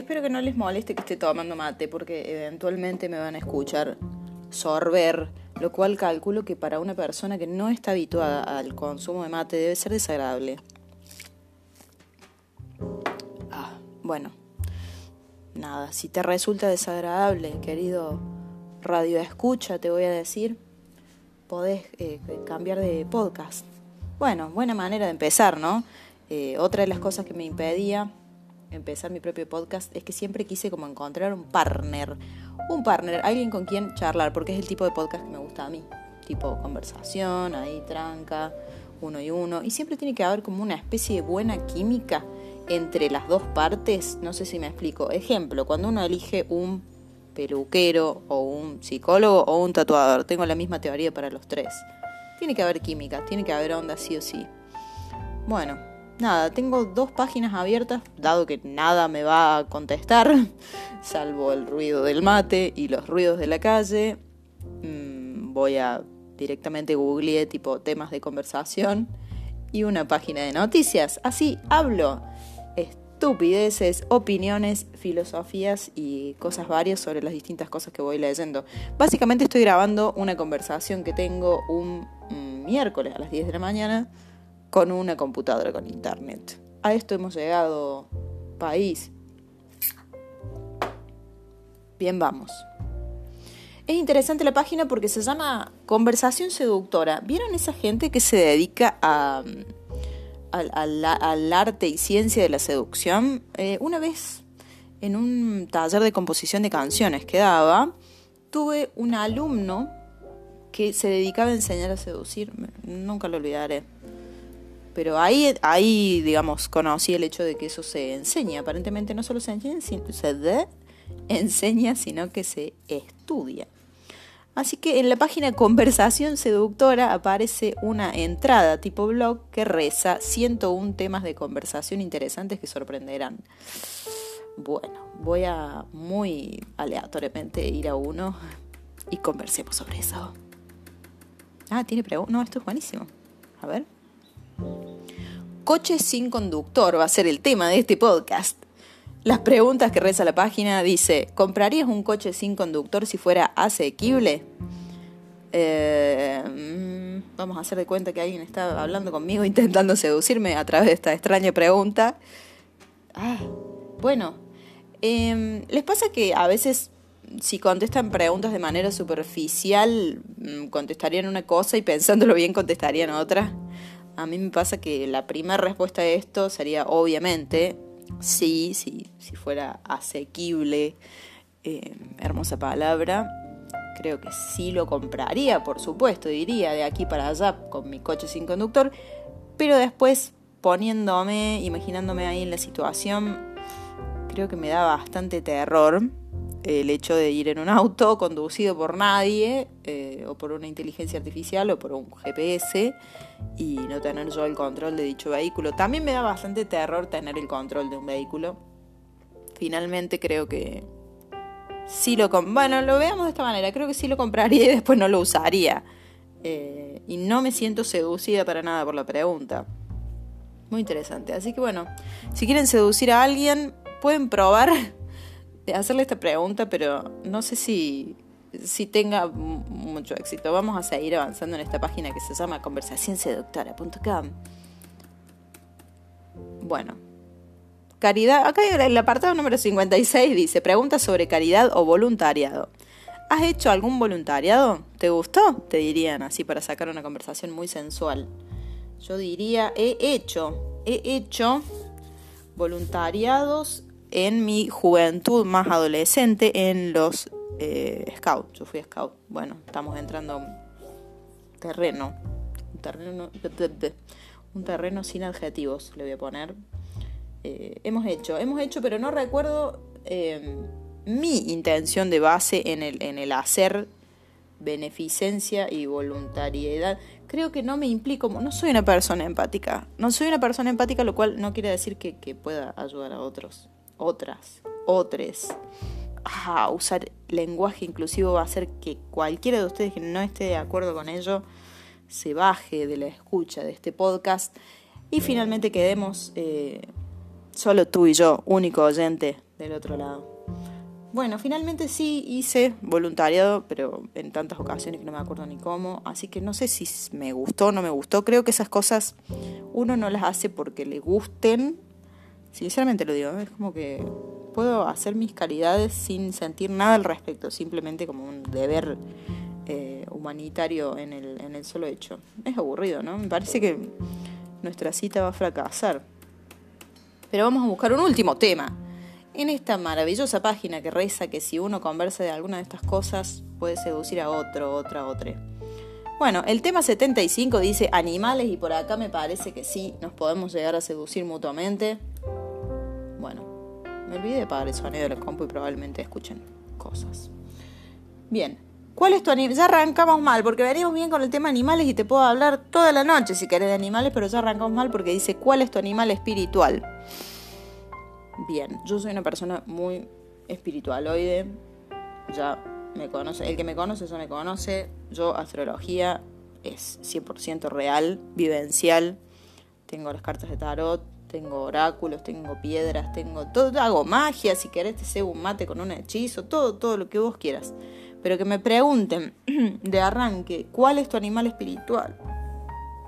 espero que no les moleste que esté tomando mate porque eventualmente me van a escuchar sorber, lo cual calculo que para una persona que no está habituada al consumo de mate debe ser desagradable. Ah, bueno, nada, si te resulta desagradable, querido radio escucha, te voy a decir, podés eh, cambiar de podcast. Bueno, buena manera de empezar, ¿no? Eh, otra de las cosas que me impedía empezar mi propio podcast es que siempre quise como encontrar un partner, un partner, alguien con quien charlar, porque es el tipo de podcast que me gusta a mí, tipo conversación, ahí tranca, uno y uno, y siempre tiene que haber como una especie de buena química entre las dos partes, no sé si me explico. Ejemplo, cuando uno elige un peluquero o un psicólogo o un tatuador, tengo la misma teoría para los tres. Tiene que haber química, tiene que haber onda sí o sí. Bueno, nada, tengo dos páginas abiertas, dado que nada me va a contestar, salvo el ruido del mate y los ruidos de la calle. Mm, voy a directamente googlear tipo temas de conversación y una página de noticias. Así hablo estupideces, opiniones, filosofías y cosas varias sobre las distintas cosas que voy leyendo. Básicamente estoy grabando una conversación que tengo un miércoles a las 10 de la mañana con una computadora con internet. A esto hemos llegado, país. Bien, vamos. Es interesante la página porque se llama Conversación Seductora. ¿Vieron esa gente que se dedica a al, arte y ciencia de la seducción, eh, una vez en un taller de composición de canciones que daba, tuve un alumno que se dedicaba a enseñar a seducir, nunca lo olvidaré. Pero ahí, ahí, digamos, conocí el hecho de que eso se enseña. Aparentemente no solo se enseña, se enseña, sino que se estudia. Así que en la página Conversación Seductora aparece una entrada tipo blog que reza 101 temas de conversación interesantes que sorprenderán. Bueno, voy a muy aleatoriamente ir a uno y conversemos sobre eso. Ah, tiene preguntas. No, esto es buenísimo. A ver. Coche sin conductor va a ser el tema de este podcast. Las preguntas que reza la página dice, ¿comprarías un coche sin conductor si fuera asequible? Eh, mm, vamos a hacer de cuenta que alguien está hablando conmigo intentando seducirme a través de esta extraña pregunta. Ah, bueno, em, ¿les pasa que a veces si contestan preguntas de manera superficial, mm, contestarían una cosa y pensándolo bien contestarían otra? A mí me pasa que la primera respuesta a esto sería obviamente sí, sí, si fuera asequible, eh, hermosa palabra, creo que sí lo compraría, por supuesto, diría de aquí para allá con mi coche sin conductor, pero después poniéndome, imaginándome ahí en la situación, creo que me da bastante terror el hecho de ir en un auto conducido por nadie, eh, o por una inteligencia artificial, o por un GPS, y no tener yo el control de dicho vehículo. También me da bastante terror tener el control de un vehículo. Finalmente creo que sí lo... Bueno, lo veamos de esta manera. Creo que sí lo compraría y después no lo usaría. Eh, y no me siento seducida para nada por la pregunta. Muy interesante. Así que bueno, si quieren seducir a alguien, pueden probar hacerle esta pregunta, pero no sé si, si tenga mucho éxito. Vamos a seguir avanzando en esta página que se llama conversacionseductora.com. Bueno, caridad. Acá el apartado número 56 dice: Pregunta sobre caridad o voluntariado. ¿Has hecho algún voluntariado? ¿Te gustó? Te dirían así para sacar una conversación muy sensual. Yo diría: He hecho, he hecho voluntariados en mi juventud más adolescente en los eh, scouts. Yo fui scout. Bueno, estamos entrando a terreno. Un terreno, un terreno sin adjetivos, le voy a poner. Eh, hemos hecho, hemos hecho, pero no recuerdo em, mi intención de base en el, hacer beneficencia y voluntariedad. Creo que no me implico, no soy una persona empática. No soy una persona empática, lo cual no quiere decir que pueda ayudar a otros otras, otros. Ah, usar lenguaje inclusivo va a hacer que cualquiera de ustedes que no esté de acuerdo con ello se baje de la escucha de este podcast y finalmente quedemos eh, solo tú y yo, único oyente del otro lado. Bueno, finalmente sí hice voluntariado, pero en tantas ocasiones que no me acuerdo ni cómo. Así que no sé si me gustó o no me gustó. Creo que esas cosas uno no las hace porque le gusten. Sinceramente lo digo, es como que puedo hacer mis calidades sin sentir nada al respecto, simplemente como un deber eh, humanitario en el, en el solo hecho. Es aburrido, ¿no? Me parece que nuestra cita va a fracasar. Pero vamos a buscar un último tema. En esta maravillosa página que reza que si uno conversa de alguna de estas cosas puede seducir a otro, otra, otra. Bueno, el tema 75 dice animales y por acá me parece que sí, nos podemos llegar a seducir mutuamente. Me olvidé de apagar el sonido del compu y probablemente escuchen cosas. Bien, ¿cuál es tu animal? Ya arrancamos mal porque venimos bien con el tema animales y te puedo hablar toda la noche si querés de animales, pero ya arrancamos mal porque dice ¿cuál es tu animal espiritual? Bien, yo soy una persona muy espiritualoide, ya me conoce, el que me conoce ya me conoce, yo astrología es 100% real, vivencial, tengo las cartas de tarot, tengo oráculos, tengo piedras, tengo todo, hago magia, si querés te sé un mate con un hechizo, todo, todo lo que vos quieras. Pero que me pregunten de arranque, ¿cuál es tu animal espiritual?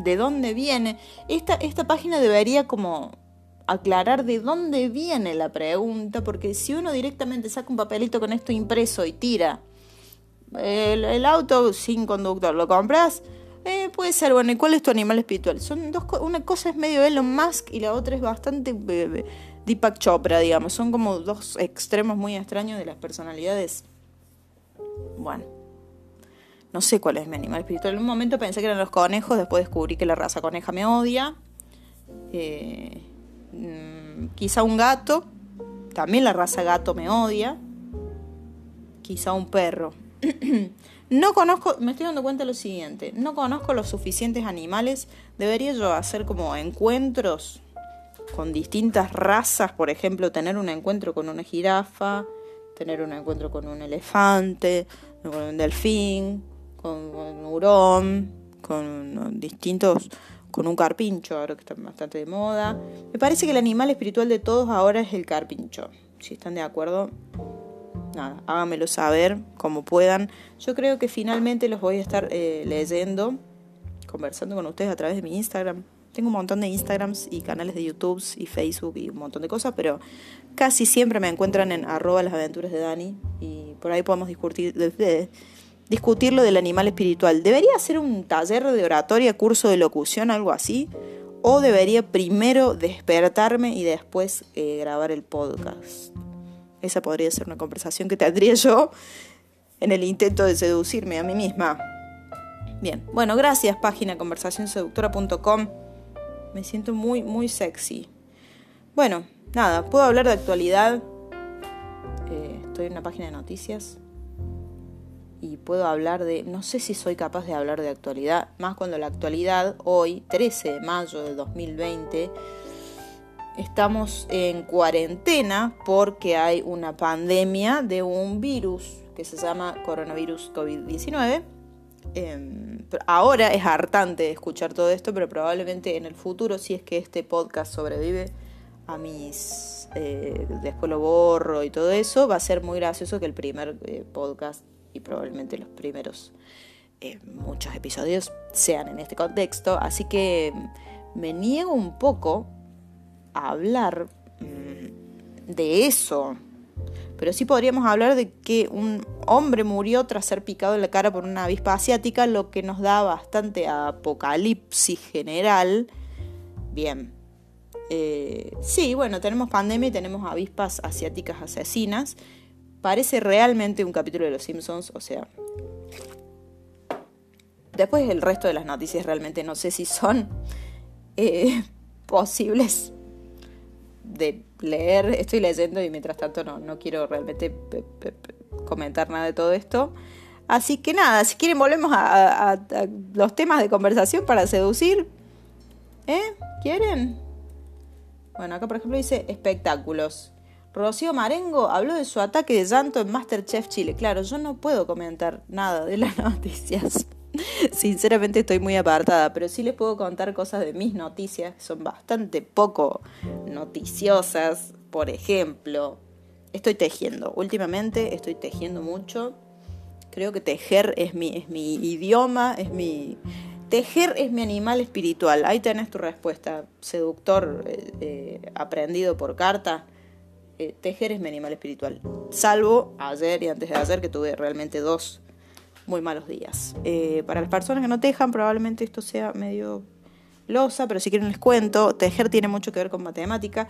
¿De dónde viene? Esta, esta página debería como aclarar de dónde viene la pregunta, porque si uno directamente saca un papelito con esto impreso y tira el, auto sin conductor, ¿lo compras? Eh, puede ser, bueno, ¿y cuál es tu animal espiritual? Son dos una cosa es medio Elon Musk y la otra es bastante eh, Deepak Chopra, digamos. Son como dos extremos muy extraños de las personalidades. Bueno, no sé cuál es mi animal espiritual. En un momento pensé que eran los conejos, después descubrí que la raza coneja me odia. Eh, Mm, quizá un gato, también la raza gato me odia, quizá un perro. no conozco, me estoy dando cuenta de lo siguiente, no conozco los suficientes animales, debería yo hacer como encuentros con distintas razas, por ejemplo, tener un encuentro con una jirafa, tener un encuentro con un elefante, con un delfín, con un hurón, con distintos con un carpincho, ahora que está bastante de moda. Me parece que el animal espiritual de todos ahora es el carpincho. Si están de acuerdo, nada, háganmelo saber como puedan. Yo creo que finalmente los voy a estar eh, leyendo, conversando con ustedes a través de mi Instagram. Tengo un montón de Instagrams y canales de YouTube y Facebook y un montón de cosas, pero casi siempre me encuentran en arroba las aventuras de Dani y por ahí podemos discutir, lo del animal espiritual. ¿Debería ser un taller de oratoria, curso de locución, algo así? ¿O debería primero despertarme y después eh, grabar el podcast? Esa podría ser una conversación que tendría yo en el intento de seducirme a mí misma. Bien, bueno, gracias página conversacionseductora.com. Me siento muy, muy sexy. Bueno, nada, puedo hablar de actualidad. Eh, estoy en una página de noticias y puedo hablar de, no sé si soy capaz de hablar de actualidad, más cuando la actualidad, hoy, 13 de mayo de 2020, estamos en cuarentena porque hay una pandemia de un virus que se llama coronavirus COVID-19. Em, ahora es hartante escuchar todo esto, pero probablemente en el futuro, si es que este podcast sobrevive a mis... Eh, después lo borro y todo eso, va a ser muy gracioso que el primer eh, podcast y probablemente los primeros eh, muchos episodios sean en este contexto, así que me niego un poco hablar mm, de eso, pero sí podríamos hablar de que un hombre murió tras ser picado en la cara por una avispa asiática, lo que nos da bastante apocalipsis general. Bien. Eh, sí, bueno, tenemos pandemia y tenemos avispas asiáticas asesinas parece realmente un capítulo de Los Simpsons, o sea... Después el resto de las noticias realmente no sé si son eh, posibles de leer. Estoy leyendo y mientras tanto no, no quiero realmente comentar nada de todo esto. Así que nada, si quieren volvemos a, a los temas de conversación para seducir. ¿Eh? ¿Quieren? Bueno, acá por ejemplo dice espectáculos. Rocío Marengo habló de su ataque de llanto en Masterchef Chile. Claro, yo no puedo comentar nada de las noticias. Sinceramente estoy muy apartada, pero sí les puedo contar cosas de mis noticias que son bastante poco noticiosas. Por ejemplo, estoy tejiendo. Últimamente estoy tejiendo mucho. Creo que tejer es mi, es mi idioma, es mi... Tejer es mi animal espiritual. Ahí tenés tu respuesta. Seductor, eh, eh, aprendido por carta. Eh, tejer es mi animal espiritual. Salvo ayer y antes de ayer que tuve realmente dos muy malos días. para las personas que no tejan, probablemente esto sea medio losa, pero si quieren les cuento. Tejer tiene mucho que ver con matemática.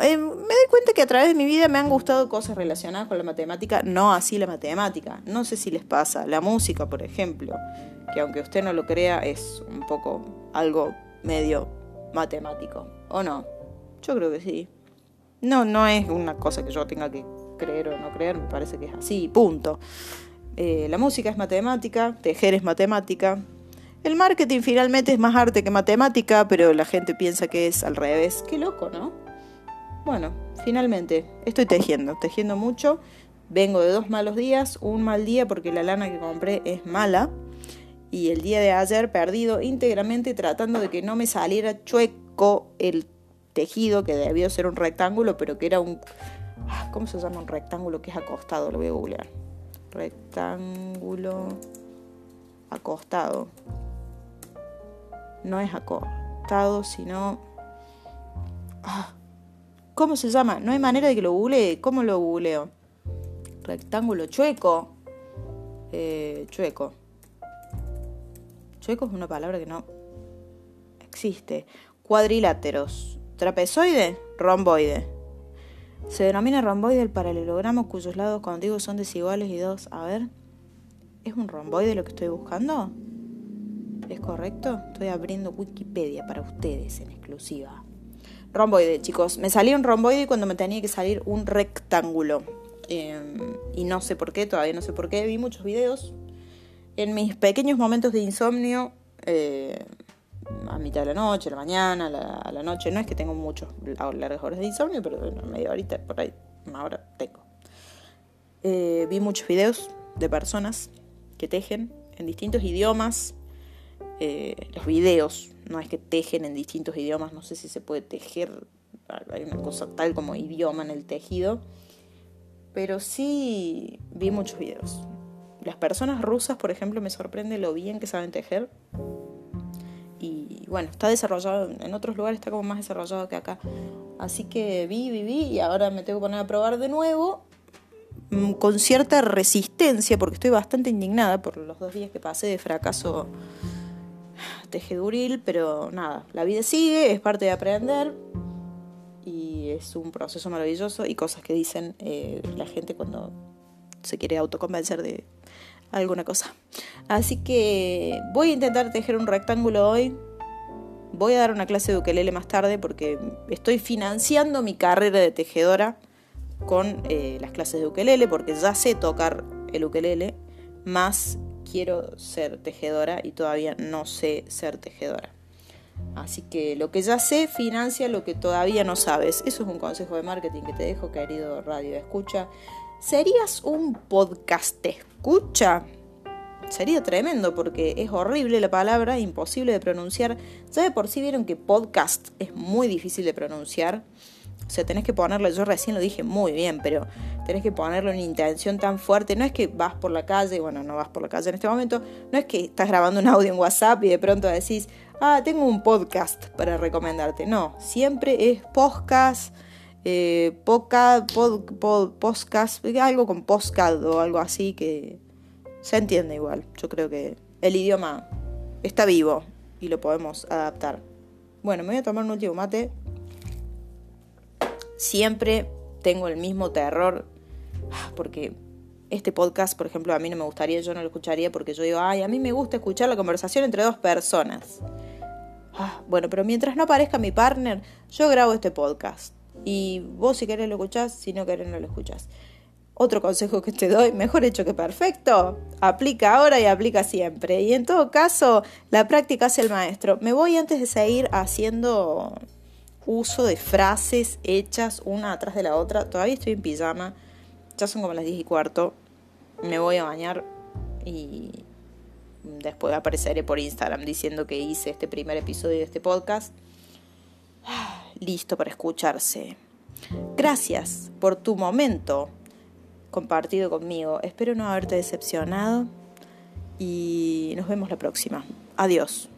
Eh, me doy cuenta que a través de mi vida me han gustado cosas relacionadas con la matemática, no así la matemática. No sé si les pasa. La música, por ejemplo, que aunque usted no lo crea, es un poco algo medio matemático. ¿O no? Yo creo que sí. No, no es una cosa que yo tenga que creer o no creer, me parece que es así, punto. Eh, la música es matemática, tejer es matemática. El marketing finalmente es más arte que matemática, pero la gente piensa que es al revés. Qué loco, ¿no? Bueno, finalmente estoy tejiendo, tejiendo mucho. Vengo de dos malos días, un mal día porque la lana que compré es mala y el día de ayer perdido íntegramente tratando de que no me saliera chueco el tejido que debió ser un rectángulo, pero que era un ah, ¿cómo se llama un rectángulo que es acostado? Lo voy a googlear. Rectángulo acostado. No es acostado, sino ah, ¿Cómo se llama? No hay manera de que lo googlee. ¿Cómo lo googleo? Rectángulo chueco. Eh, chueco. Chueco es una palabra que no existe. Cuadriláteros. Trapezoide, romboide. Se denomina romboide el paralelogramo cuyos lados contiguos son desiguales y dos. A ver. ¿Es un romboide lo que estoy buscando? ¿Es correcto? Estoy abriendo Wikipedia para ustedes en exclusiva. Romboide, chicos. Me salía un romboide cuando me tenía que salir un rectángulo. Em, y no sé por qué, todavía no sé por qué. Vi muchos videos. En mis pequeños momentos de insomnio, eh, a mitad de la noche, a la mañana, a la, noche, no es que tengo muchos largas horas de insomnio, pero bueno, media horita, por ahí, una hora tengo. Eh, vi muchos videos de personas que tejen en distintos idiomas. Eh, los videos no es que tejen en distintos idiomas, no sé si se puede tejer, hay una cosa tal como idioma en el tejido, pero sí vi muchos videos. Las personas rusas, por ejemplo, me sorprende lo bien que saben tejer. Bueno, está desarrollado, en otros lugares está como más desarrollado que acá. Así que vi, vi, vi y ahora me tengo que poner a probar de nuevo mm, con cierta resistencia porque estoy bastante indignada por los dos días que pasé de fracaso tejeduril, pero nada, la vida sigue, es parte de aprender y es un proceso maravilloso y cosas que dicen eh, la gente cuando se quiere autoconvencer de alguna cosa. Así que voy a intentar tejer un rectángulo hoy. Voy a dar una clase de ukelele más tarde porque estoy financiando mi carrera de tejedora con eh, las clases de ukelele porque ya sé tocar el ukelele más quiero ser tejedora y todavía no sé ser tejedora. Así que lo que ya sé financia lo que todavía no sabes. Eso es un consejo de marketing que te dejo, querido radio escucha. ¿Serías un podcast escucha? Sería tremendo porque es horrible la palabra, imposible de pronunciar. Ya de por sí vieron que podcast es muy difícil de pronunciar. O sea, tenés que ponerlo, yo recién lo dije muy bien, pero tenés que ponerlo en intención tan fuerte. No es que vas por la calle, bueno, no vas por la calle en este momento, no es que estás grabando un audio en WhatsApp y de pronto decís, ah, tengo un podcast para recomendarte. No, siempre es podcast, eh, podcast, algo con podcast o algo así que se entiende igual. Yo creo que el idioma está vivo y lo podemos adaptar. Bueno, me voy a tomar un último mate siempre tengo el mismo terror, porque este podcast, por ejemplo, a mí no me gustaría, yo no lo escucharía porque yo digo, ay, a mí me gusta escuchar la conversación entre dos personas. Ah, bueno, pero mientras no aparezca mi partner, yo grabo este podcast. Y vos si querés lo escuchás, si no querés no lo escuchás. Otro consejo que te doy, mejor hecho que perfecto, aplica ahora y aplica siempre. Y en todo caso, la práctica hace el maestro. Me voy antes de seguir haciendo uso de frases hechas una atrás de la otra. Todavía estoy en pijama, ya son como las 10 y cuarto. Me voy a bañar y después apareceré por Instagram diciendo que hice este primer episodio de este podcast. Listo para escucharse. Gracias por tu momento compartido conmigo. Espero no haberte decepcionado y nos vemos la próxima. Adiós.